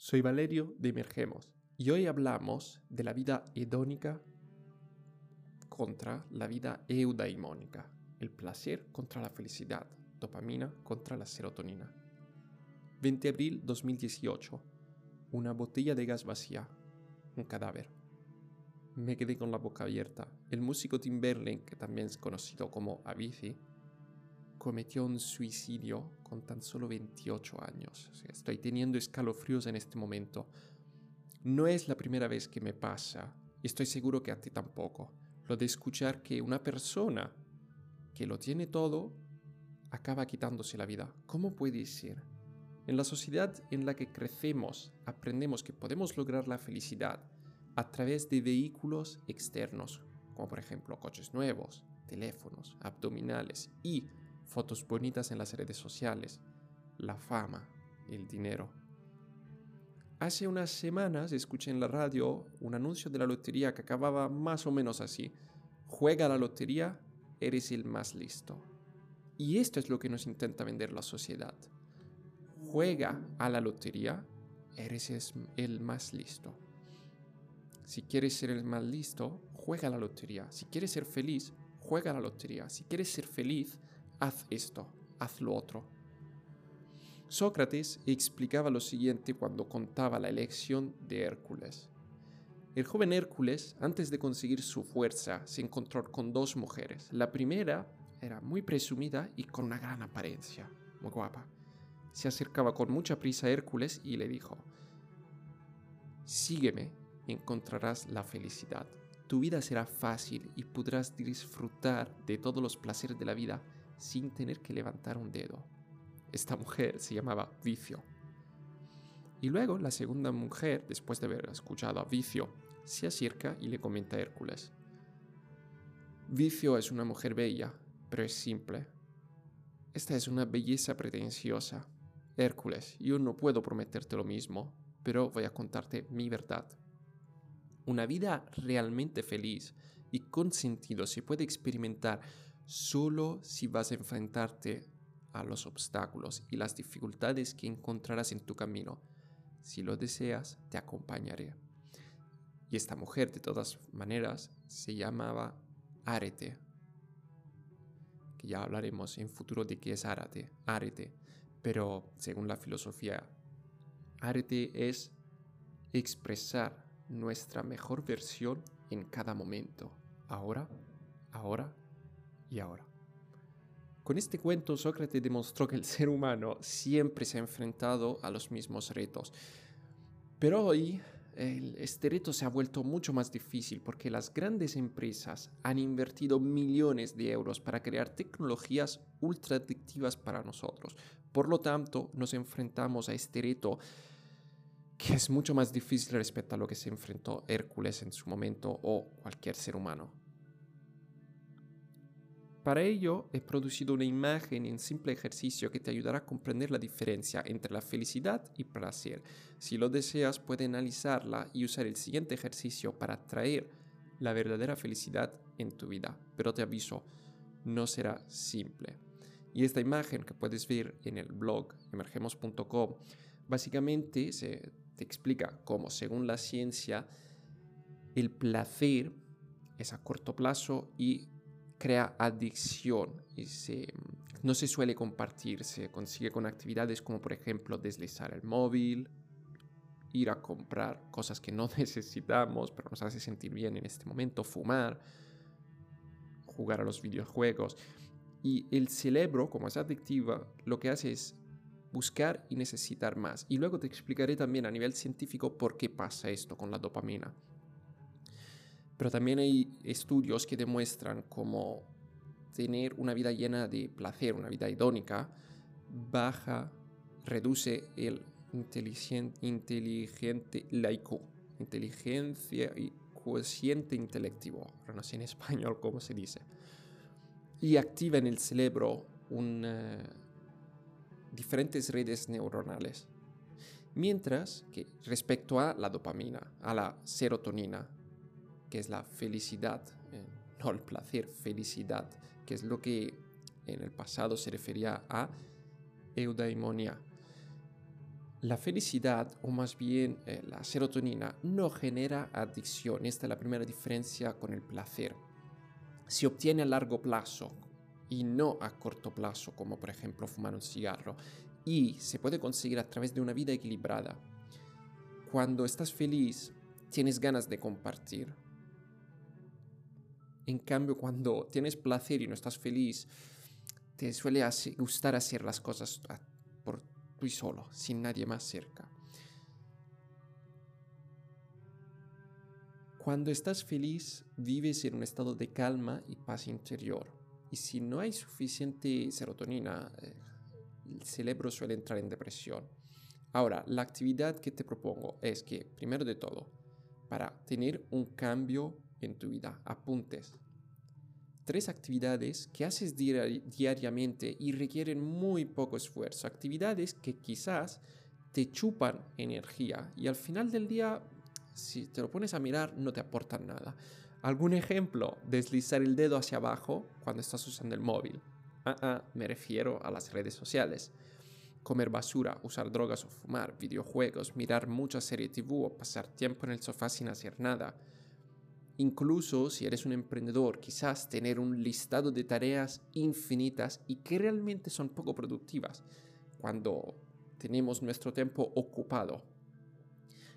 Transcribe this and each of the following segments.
Soy Valerio de Emergemos y hoy hablamos de la vida hedónica contra la vida eudaimónica, el placer contra la felicidad, dopamina contra la serotonina. 20 de abril 2018. Una botella de gas vacía. Un cadáver. Me quedé con la boca abierta. El músico Timberlake, que también es conocido como Avicii, cometió un suicidio con tan solo 28 años. estoy teniendo escalofríos en este momento. No es la primera vez que me pasa, y estoy seguro que a ti tampoco, lo de escuchar que una persona que lo tiene todo acaba quitándose la vida. ¿Cómo puede ser? En la sociedad en la que crecemos, aprendemos que podemos lograr la felicidad a través de vehículos externos, como por ejemplo coches nuevos, teléfonos, abdominales y fotos bonitas en las redes sociales, la fama, el dinero. Hace unas semanas escuché en la radio un anuncio de la lotería que acababa más o menos así. Juega la lotería, eres el más listo. Y esto es lo que nos intenta vender la sociedad. Juega a la lotería, eres el más listo. Si quieres ser el más listo, juega a la lotería. Si quieres ser feliz, juega a la lotería. Si quieres ser feliz, haz esto, haz lo otro. Sócrates explicaba lo siguiente cuando contaba la elección de Hércules. El joven Hércules, antes de conseguir su fuerza, se encontró con dos mujeres. La primera era muy presumida y con una gran apariencia, muy guapa. Se acercaba con mucha prisa a Hércules y le dijo, Sígueme y encontrarás la felicidad. Tu vida será fácil y podrás disfrutar de todos los placeres de la vida sin tener que levantar un dedo. Esta mujer se llamaba Vicio. Y luego la segunda mujer, después de haber escuchado a Vicio, se acerca y le comenta a Hércules. Vicio es una mujer bella, pero es simple. Esta es una belleza pretenciosa. Hércules, yo no puedo prometerte lo mismo, pero voy a contarte mi verdad. Una vida realmente feliz y con sentido se puede experimentar solo si vas a enfrentarte a los obstáculos y las dificultades que encontrarás en tu camino. Si lo deseas, te acompañaré. Y esta mujer, de todas maneras, se llamaba Arete, que ya hablaremos en futuro de qué es Arete, Arete, pero según la filosofía, Arete es expresar nuestra mejor versión en cada momento, ahora, ahora y ahora. Con este cuento Sócrates demostró que el ser humano siempre se ha enfrentado a los mismos retos. Pero hoy este reto se ha vuelto mucho más difícil porque las grandes empresas han invertido millones de euros para crear tecnologías ultra adictivas para nosotros. Por lo tanto, nos enfrentamos a este reto que es mucho más difícil respecto a lo que se enfrentó Hércules en su momento o cualquier ser humano. Para ello he producido una imagen y un simple ejercicio que te ayudará a comprender la diferencia entre la felicidad y placer. Si lo deseas, puedes analizarla y usar el siguiente ejercicio para traer la verdadera felicidad en tu vida. Pero te aviso, no será simple. Y esta imagen que puedes ver en el blog emergemos.com básicamente se te explica cómo, según la ciencia, el placer es a corto plazo y crea adicción y se, no se suele compartir, se consigue con actividades como por ejemplo deslizar el móvil, ir a comprar cosas que no necesitamos pero nos hace sentir bien en este momento, fumar, jugar a los videojuegos. Y el cerebro, como es adictiva, lo que hace es buscar y necesitar más. Y luego te explicaré también a nivel científico por qué pasa esto con la dopamina. Pero también hay estudios que demuestran cómo tener una vida llena de placer, una vida idónica, baja, reduce el inteligente, inteligente laico, inteligencia y cociente intelectivo, no sé en español cómo se dice, y activa en el cerebro diferentes redes neuronales. Mientras que respecto a la dopamina, a la serotonina, que es la felicidad, eh, no el placer, felicidad, que es lo que en el pasado se refería a eudaimonia. La felicidad, o más bien eh, la serotonina, no genera adicción. Esta es la primera diferencia con el placer. Se obtiene a largo plazo y no a corto plazo, como por ejemplo fumar un cigarro. Y se puede conseguir a través de una vida equilibrada. Cuando estás feliz, tienes ganas de compartir. En cambio, cuando tienes placer y no estás feliz, te suele gustar hacer las cosas por tú y solo, sin nadie más cerca. Cuando estás feliz, vives en un estado de calma y paz interior. Y si no hay suficiente serotonina, eh, el cerebro suele entrar en depresión. Ahora, la actividad que te propongo es que, primero de todo, para tener un cambio en tu vida, apuntes tres actividades que haces diariamente y requieren muy poco esfuerzo. Actividades que quizás te chupan energía y al final del día, si te lo pones a mirar, no te aportan nada. ¿Algún ejemplo? Deslizar el dedo hacia abajo cuando estás usando el móvil. Ah, ah, me refiero a las redes sociales. Comer basura, usar drogas o fumar, videojuegos, mirar mucha serie TV o pasar tiempo en el sofá sin hacer nada Incluso si eres un emprendedor, quizás tener un listado de tareas infinitas y que realmente son poco productivas cuando tenemos nuestro tiempo ocupado.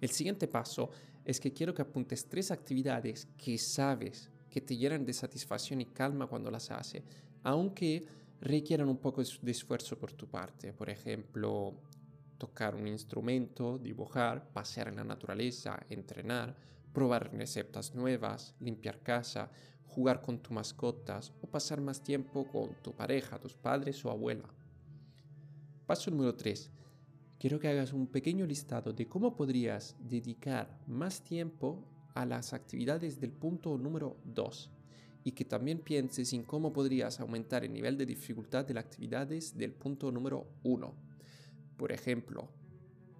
El siguiente paso es que quiero que apuntes tres actividades que sabes que te llenan de satisfacción y calma cuando las haces, aunque requieran un poco de esfuerzo por tu parte. Por ejemplo, tocar un instrumento, dibujar, pasear en la naturaleza, entrenar, probar recetas nuevas, limpiar casa, jugar con tus mascotas o pasar más tiempo con tu pareja, tus padres o abuela. Paso número 3. Quiero que hagas un pequeño listado de cómo podrías dedicar más tiempo a las actividades del punto número 2 y que también pienses en cómo podrías aumentar el nivel de dificultad de las actividades del punto número 1. Por ejemplo,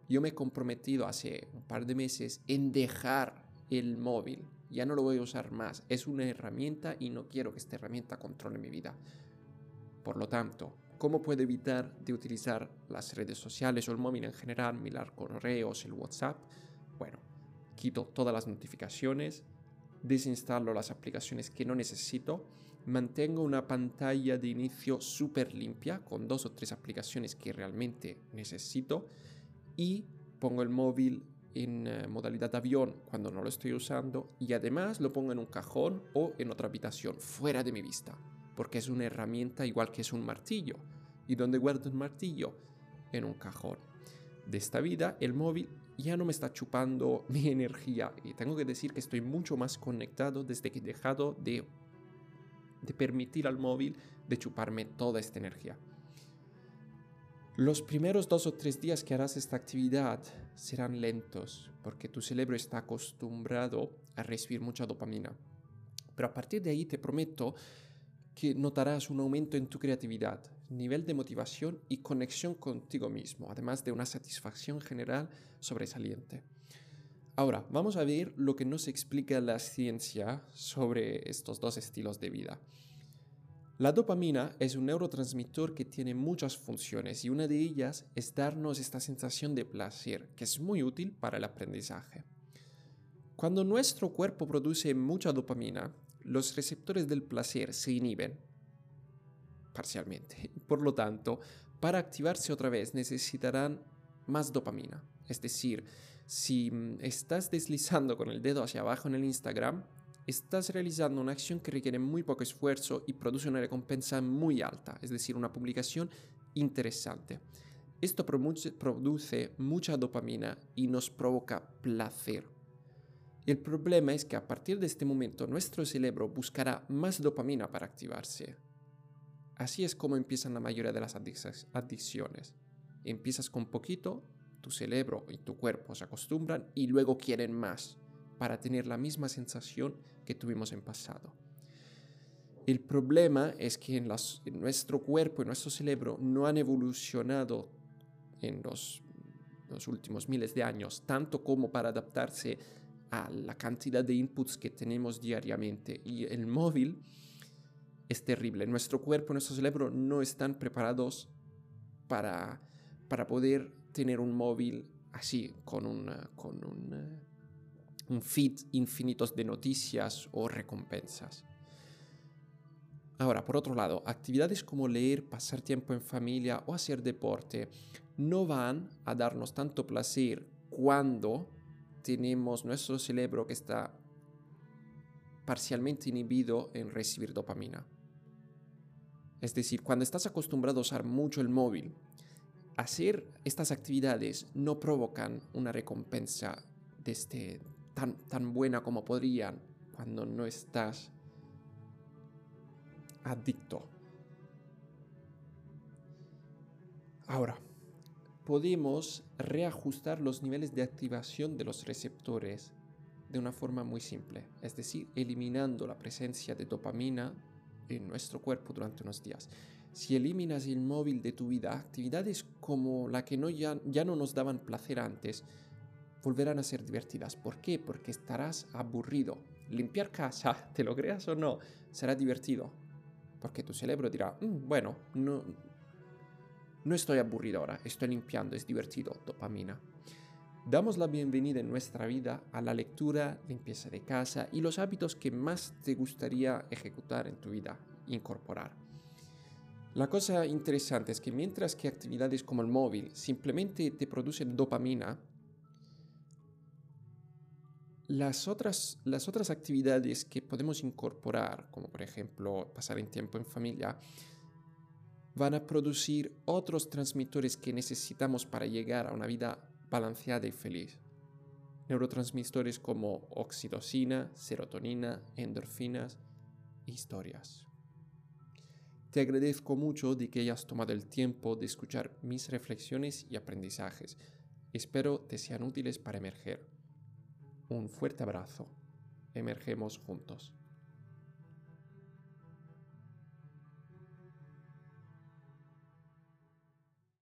yo me he comprometido hace un par de meses en dejar el móvil. Ya no lo voy a usar más. Es una herramienta y no quiero que esta herramienta controle mi vida. Por lo tanto, ¿cómo puedo evitar de utilizar las redes sociales o el móvil en general, mirar correos, el WhatsApp? Bueno, quito todas las notificaciones, desinstalo las aplicaciones que no necesito, mantengo una pantalla de inicio súper limpia con dos o tres aplicaciones que realmente necesito y pongo el móvil en eh, modalidad avión cuando no lo estoy usando y además lo pongo en un cajón o en otra habitación fuera de mi vista porque es una herramienta igual que es un martillo. Y donde guardo un martillo en un cajón de esta vida el móvil ya no me está chupando mi energía y tengo que decir que estoy mucho más conectado desde que he dejado de, de permitir al móvil de chuparme toda esta energía los primeros dos o tres días que harás esta actividad serán lentos porque tu cerebro está acostumbrado a recibir mucha dopamina. Pero a partir de ahí te prometo que notarás un aumento en tu creatividad, nivel de motivación y conexión contigo mismo, además de una satisfacción general sobresaliente. Ahora, vamos a ver lo que nos explica la ciencia sobre estos dos estilos de vida. La dopamina es un neurotransmisor que tiene muchas funciones y una de ellas es darnos esta sensación de placer, que es muy útil para el aprendizaje. Cuando nuestro cuerpo produce mucha dopamina, los receptores del placer se inhiben parcialmente. Por lo tanto, para activarse otra vez necesitarán más dopamina. Es decir, si mm, estás deslizando con el dedo hacia abajo en el Instagram, estás realizando una acción que requiere muy poco esfuerzo y produce una recompensa muy alta, es decir, una publicación interesante. Esto produce mucha dopamina y nos provoca placer. El problema es que a partir de este momento nuestro cerebro buscará más dopamina para activarse. Así es como empiezan la mayoría de las adicciones. Empiezas con poquito, tu cerebro y tu cuerpo se acostumbran y luego quieren más para tener la misma sensación que tuvimos en pasado. El problema es que en, nuestro cuerpo y nuestro cerebro no han evolucionado en los, últimos miles de años, tanto como para adaptarse a la cantidad de inputs que tenemos diariamente. Y el móvil es terrible. Nuestro cuerpo y nuestro cerebro no están preparados para, para poder tener un móvil así, con un, con un, un feed infinitos de noticias o recompensas. Ahora, por otro lado, actividades como leer, pasar tiempo en familia o hacer deporte no van a darnos tanto placer cuando tenemos nuestro cerebro que está parcialmente inhibido en recibir dopamina. Es decir, cuando estás acostumbrado a usar mucho el móvil, hacer estas actividades no provocan una recompensa de este, tan, tan buena como podrían cuando no estás adicto. Ahora, podemos reajustar los niveles de activación de los receptores de una forma muy simple, es decir, eliminando la presencia de dopamina en nuestro cuerpo durante unos días. Si eliminas el móvil de tu vida, actividades como la que no ya, ya no nos daban placer antes, volverán a ser divertidas. ¿Por qué? Porque estarás aburrido. Limpiar casa, te lo creas o no, será divertido. Porque tu cerebro dirá, mm, bueno, no, no estoy aburrido ahora, estoy limpiando, es divertido, dopamina. Damos la bienvenida en nuestra vida a la lectura, limpieza de casa y los hábitos que más te gustaría ejecutar en tu vida, incorporar. La cosa interesante es que mientras que actividades como el móvil simplemente te producen dopamina, las otras, las otras actividades que podemos incorporar, como por ejemplo pasar en tiempo en familia, van a producir otros transmisores que necesitamos para llegar a una vida balanceada y feliz. Neurotransmisores como oxitocina, serotonina, endorfinas e historias. Te agradezco mucho de que hayas tomado el tiempo de escuchar mis reflexiones y aprendizajes. Espero te sean útiles para emerger. Un fuerte abrazo. Emergemos juntos.